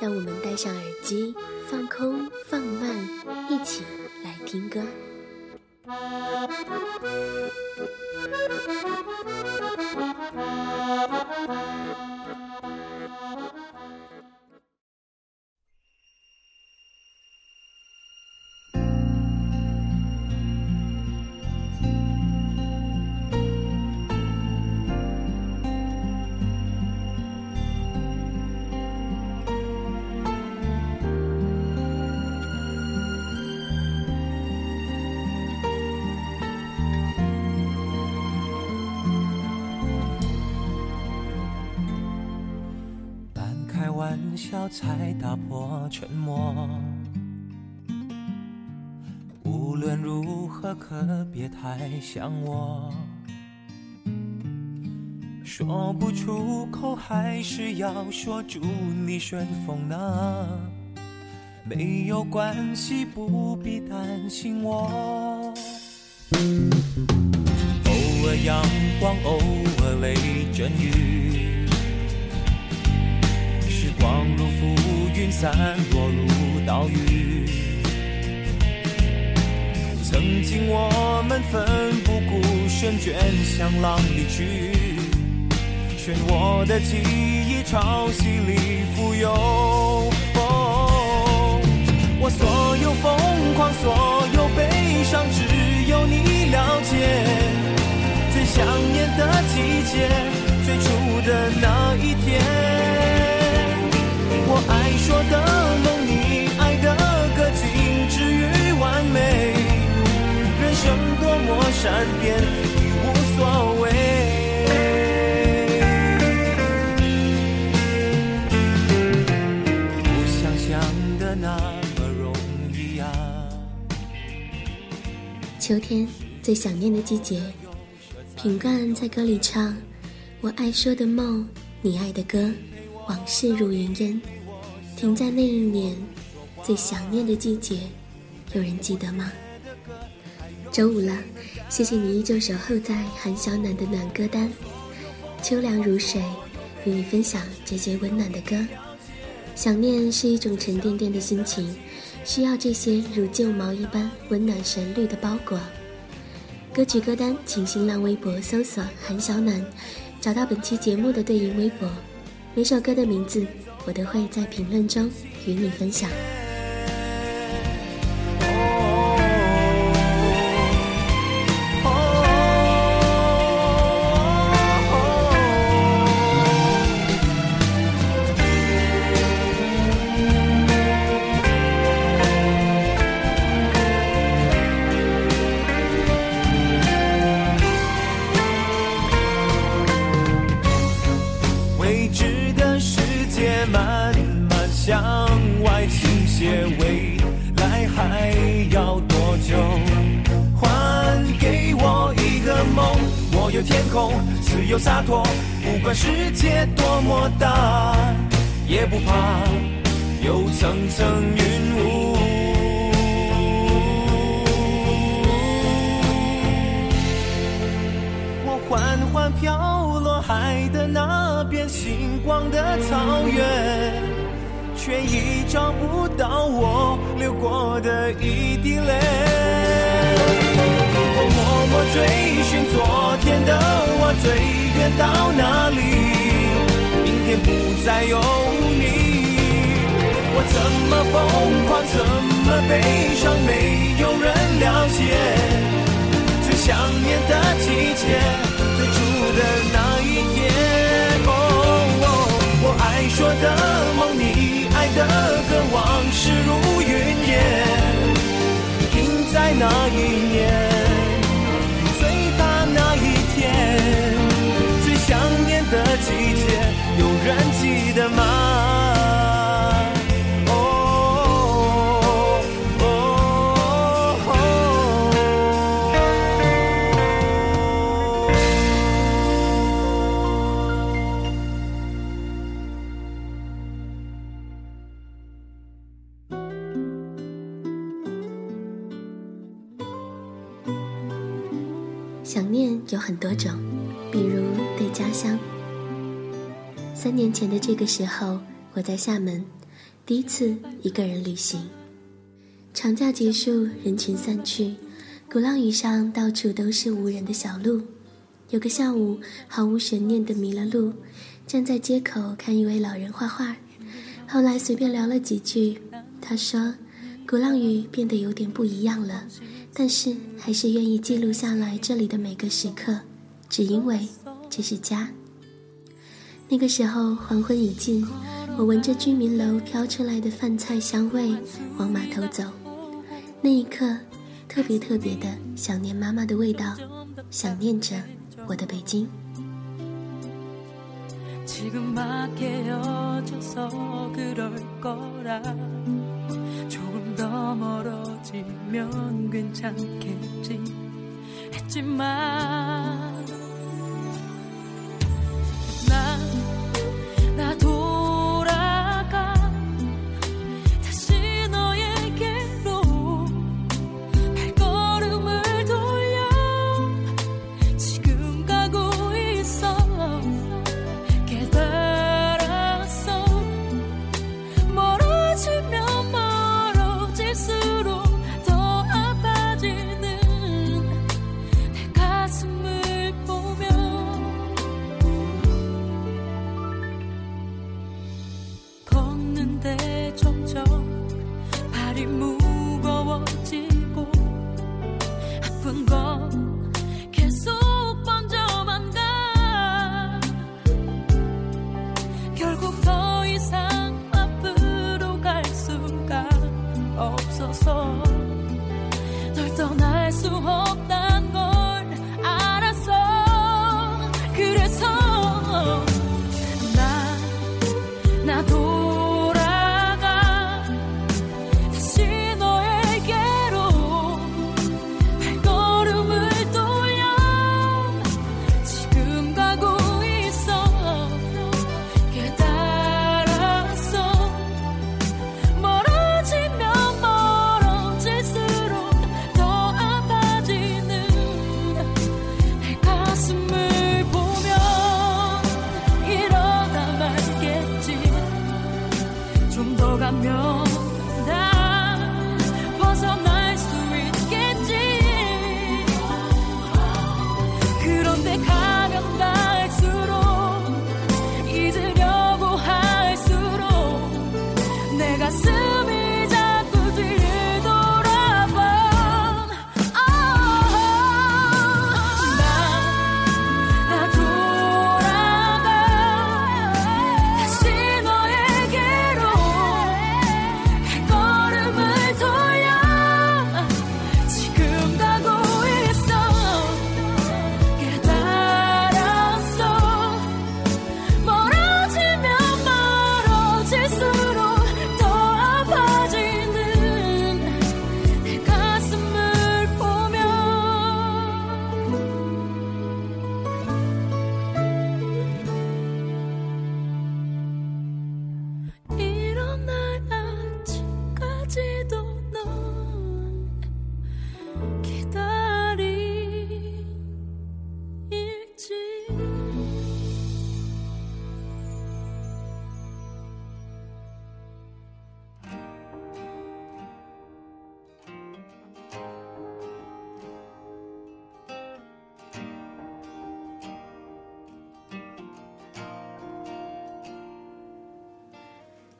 让我们戴上耳机，放空，放慢，一起来听歌。笑才打破沉默。无论如何，可别太想我。说不出口，还是要说祝你顺风呢。没有关系，不必担心我。偶尔阳光，偶尔雷阵雨。时光如浮云，散落如岛屿。曾经我们奋不顾身，卷向浪里去，漩涡的记忆潮汐里浮游。我所有疯狂，所有悲伤，只有你了解。最想念的季节，最初的那一天。我爱说的梦，你爱的歌，仅止于完美。人生多么善变，已无所谓。不想象的那么容易啊。秋天最想念的季节，品冠在歌里唱：“我爱说的梦，你爱的歌，往事如云烟。”停在那一年最想念的季节，有人记得吗？周五了，谢谢你依旧守候在韩小暖的暖歌单，秋凉如水，与你分享这些温暖的歌。想念是一种沉甸甸的心情，需要这些如旧毛一般温暖旋律的包裹。歌曲歌单，请新浪微博搜索“韩小暖”，找到本期节目的对应微博。每首歌的名字，我都会在评论中与你分享。慢慢向外倾斜，未来还要多久？还给我一个梦，我有天空，自由洒脱，不管世界多么大，也不怕有层层云雾。我缓缓飘遍，星光的草原，却已找不到我流过的一滴泪。我默默追寻昨天的我，最远到哪里？明天不再有你。我怎么疯狂，怎么悲伤，没有人了解。最想念的季节，最初的那一天。我爱说的梦，你爱的歌，往事如云烟，停在那一年，的这个时候，我在厦门，第一次一个人旅行。长假结束，人群散去，鼓浪屿上到处都是无人的小路。有个下午，毫无悬念的迷了路，站在街口看一位老人画画。后来随便聊了几句，他说：“鼓浪屿变得有点不一样了，但是还是愿意记录下来这里的每个时刻，只因为这是家。”那个时候黄昏已尽，我闻着居民楼飘出来的饭菜香味往码头走。那一刻，特别特别的想念妈妈的味道，想念着我的北京。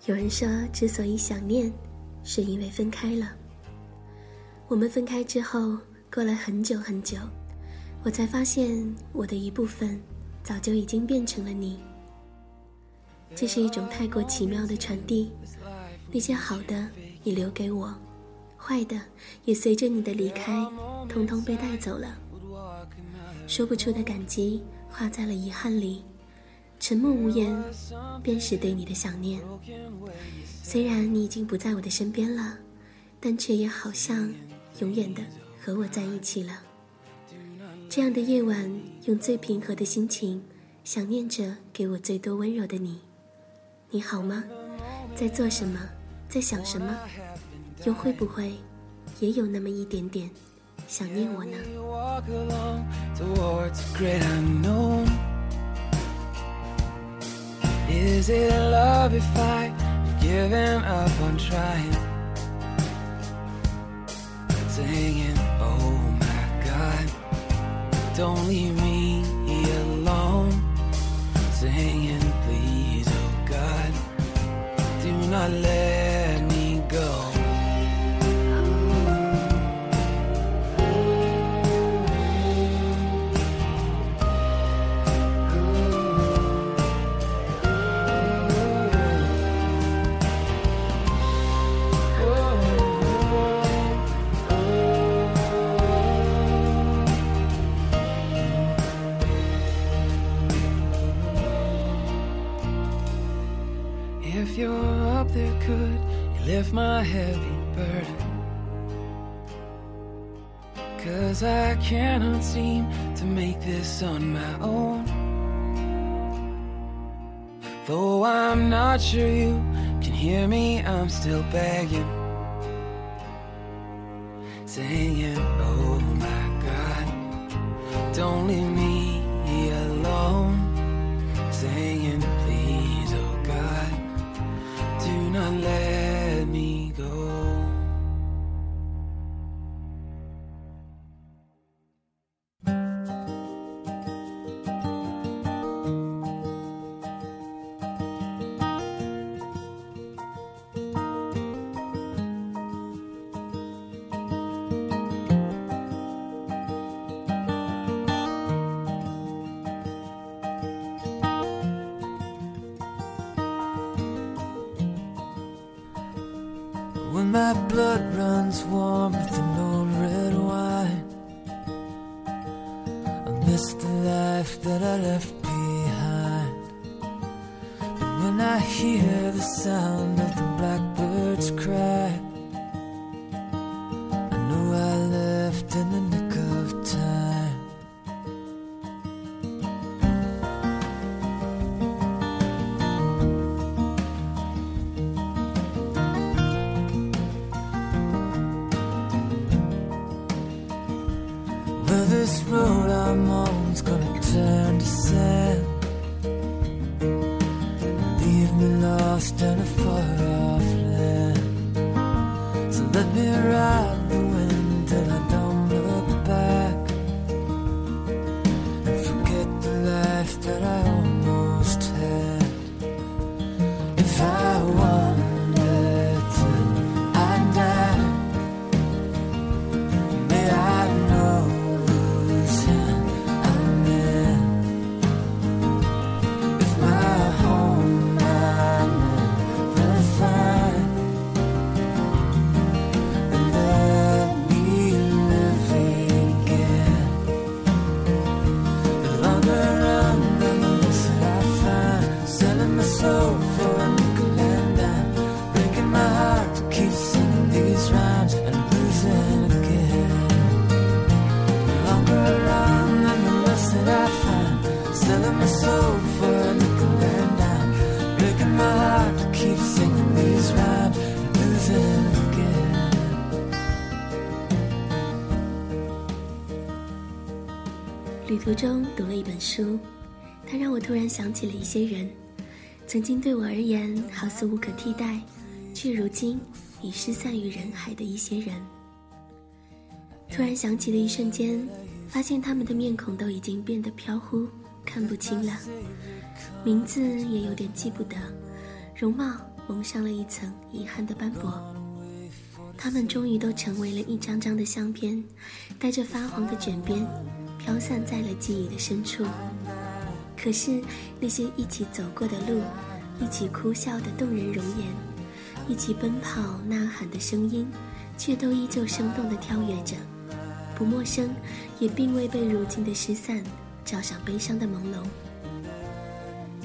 有人说，之所以想念，是因为分开了。我们分开之后，过了很久很久，我才发现我的一部分早就已经变成了你。这是一种太过奇妙的传递，那些好的你留给我，坏的也随着你的离开，通通被带走了。说不出的感激化在了遗憾里，沉默无言，便是对你的想念。虽然你已经不在我的身边了，但却也好像永远的和我在一起了。这样的夜晚，用最平和的心情，想念着给我最多温柔的你。你好吗？在做什么？在想什么？又会不会，也有那么一点点想念我呢？Is it love if I have given up on trying? Singing, oh my God, don't leave me alone. Singing, please, oh God, do not let lift my heavy burden? Cause I cannot seem to make this on my own. Though I'm not sure you can hear me, I'm still begging. Singing, oh my God, don't leave me alone. Singing, please, oh God, do not let miss the life that I left behind. But when I hear the sound of the blackbird's cry, lost in a far off land. So let me ride 读了一本书，它让我突然想起了一些人，曾经对我而言好似无可替代，却如今已失散于人海的一些人。突然想起的一瞬间，发现他们的面孔都已经变得飘忽，看不清了，名字也有点记不得，容貌蒙上了一层遗憾的斑驳。他们终于都成为了一张张的相片，带着发黄的卷边，飘散在了记忆的深处。可是那些一起走过的路，一起哭笑的动人容颜，一起奔跑呐喊的声音，却都依旧生动地跳跃着，不陌生，也并未被如今的失散罩上悲伤的朦胧。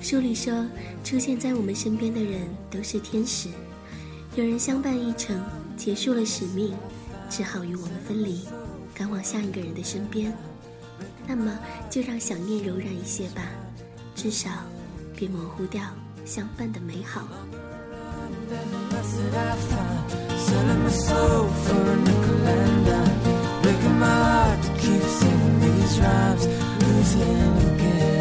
书里说，出现在我们身边的人都是天使，有人相伴一程，结束了使命，只好与我们分离，赶往下一个人的身边。那么就让想念柔软一些吧至少别模糊掉相伴的美好。Losing again.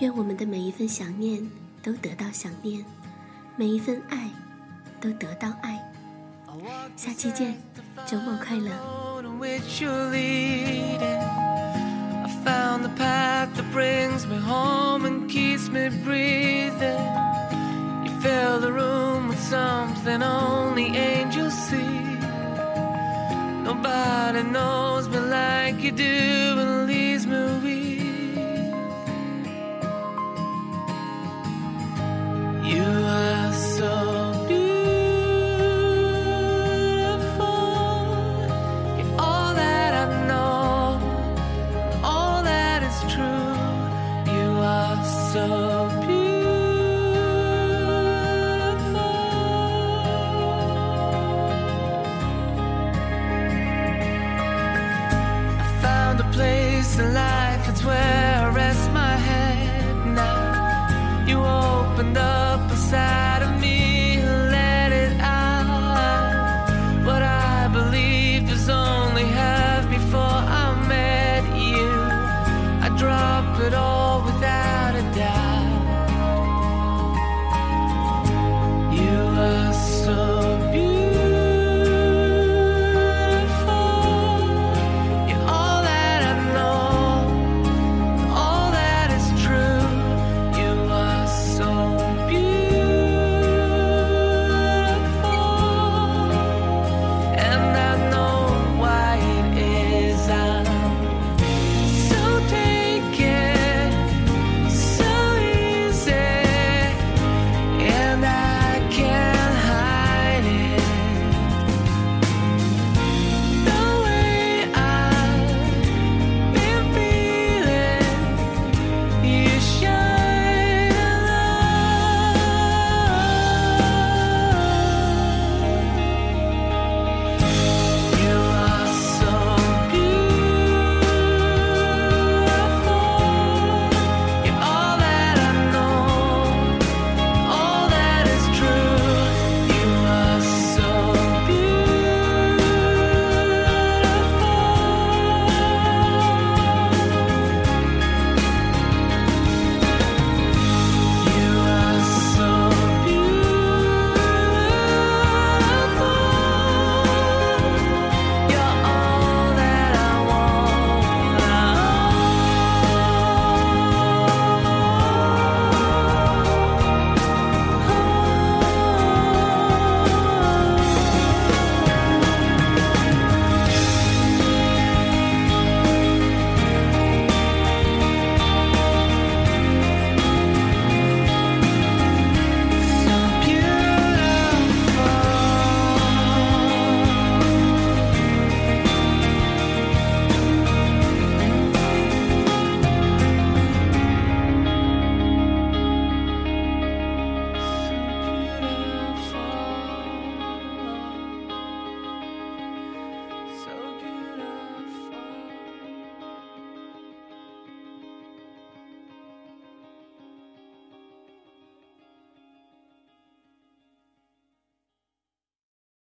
愿我们的每一份想念都得到想念，每一份爱都得到爱。下期见，周末快乐。I found the path that brings me home and keeps me breathing. You fill the room with something only angels see. Nobody knows me like you do